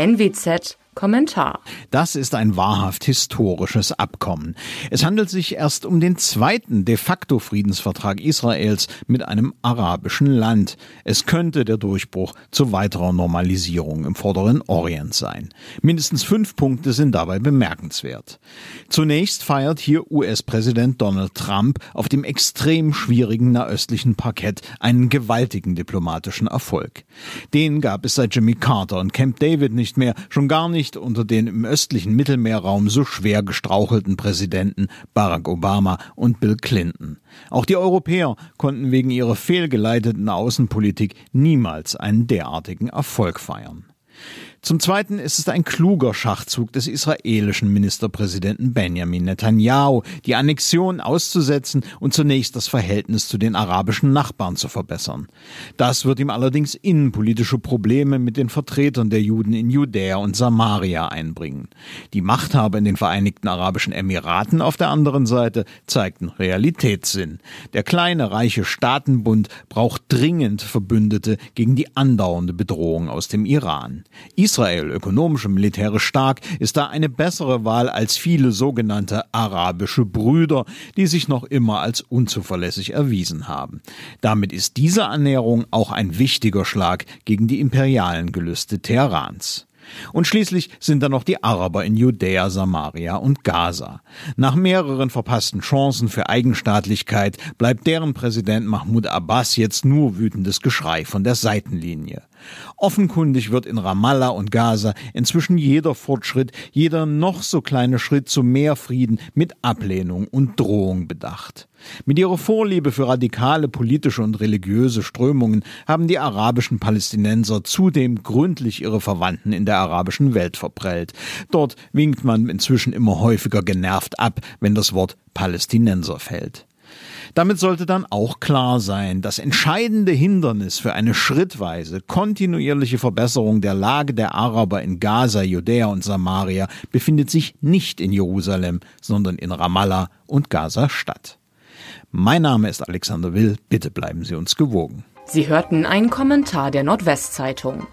NWZ Kommentar. Das ist ein wahrhaft historisches Abkommen. Es handelt sich erst um den zweiten de facto Friedensvertrag Israels mit einem arabischen Land. Es könnte der Durchbruch zu weiterer Normalisierung im vorderen Orient sein. Mindestens fünf Punkte sind dabei bemerkenswert. Zunächst feiert hier US-Präsident Donald Trump auf dem extrem schwierigen nahöstlichen Parkett einen gewaltigen diplomatischen Erfolg. Den gab es seit Jimmy Carter und Camp David nicht mehr, schon gar nicht unter den im östlichen Mittelmeerraum so schwer gestrauchelten Präsidenten Barack Obama und Bill Clinton. Auch die Europäer konnten wegen ihrer fehlgeleiteten Außenpolitik niemals einen derartigen Erfolg feiern. Zum Zweiten ist es ein kluger Schachzug des israelischen Ministerpräsidenten Benjamin Netanyahu, die Annexion auszusetzen und zunächst das Verhältnis zu den arabischen Nachbarn zu verbessern. Das wird ihm allerdings innenpolitische Probleme mit den Vertretern der Juden in Judäa und Samaria einbringen. Die Machthaber in den Vereinigten Arabischen Emiraten auf der anderen Seite zeigten Realitätssinn. Der kleine reiche Staatenbund braucht dringend Verbündete gegen die andauernde Bedrohung aus dem Iran. Ökonomisch und militärisch stark, ist da eine bessere Wahl als viele sogenannte arabische Brüder, die sich noch immer als unzuverlässig erwiesen haben. Damit ist diese Annäherung auch ein wichtiger Schlag gegen die imperialen Gelüste Teherans. Und schließlich sind da noch die Araber in Judäa, Samaria und Gaza. Nach mehreren verpassten Chancen für Eigenstaatlichkeit bleibt deren Präsident Mahmoud Abbas jetzt nur wütendes Geschrei von der Seitenlinie. Offenkundig wird in Ramallah und Gaza inzwischen jeder Fortschritt, jeder noch so kleine Schritt zu mehr Frieden mit Ablehnung und Drohung bedacht. Mit ihrer Vorliebe für radikale politische und religiöse Strömungen haben die arabischen Palästinenser zudem gründlich ihre Verwandten in der arabischen Welt verprellt. Dort winkt man inzwischen immer häufiger genervt ab, wenn das Wort Palästinenser fällt. Damit sollte dann auch klar sein, das entscheidende Hindernis für eine schrittweise, kontinuierliche Verbesserung der Lage der Araber in Gaza, Judäa und Samaria befindet sich nicht in Jerusalem, sondern in Ramallah und Gaza-Stadt. Mein Name ist Alexander Will, bitte bleiben Sie uns gewogen. Sie hörten einen Kommentar der Nordwestzeitung.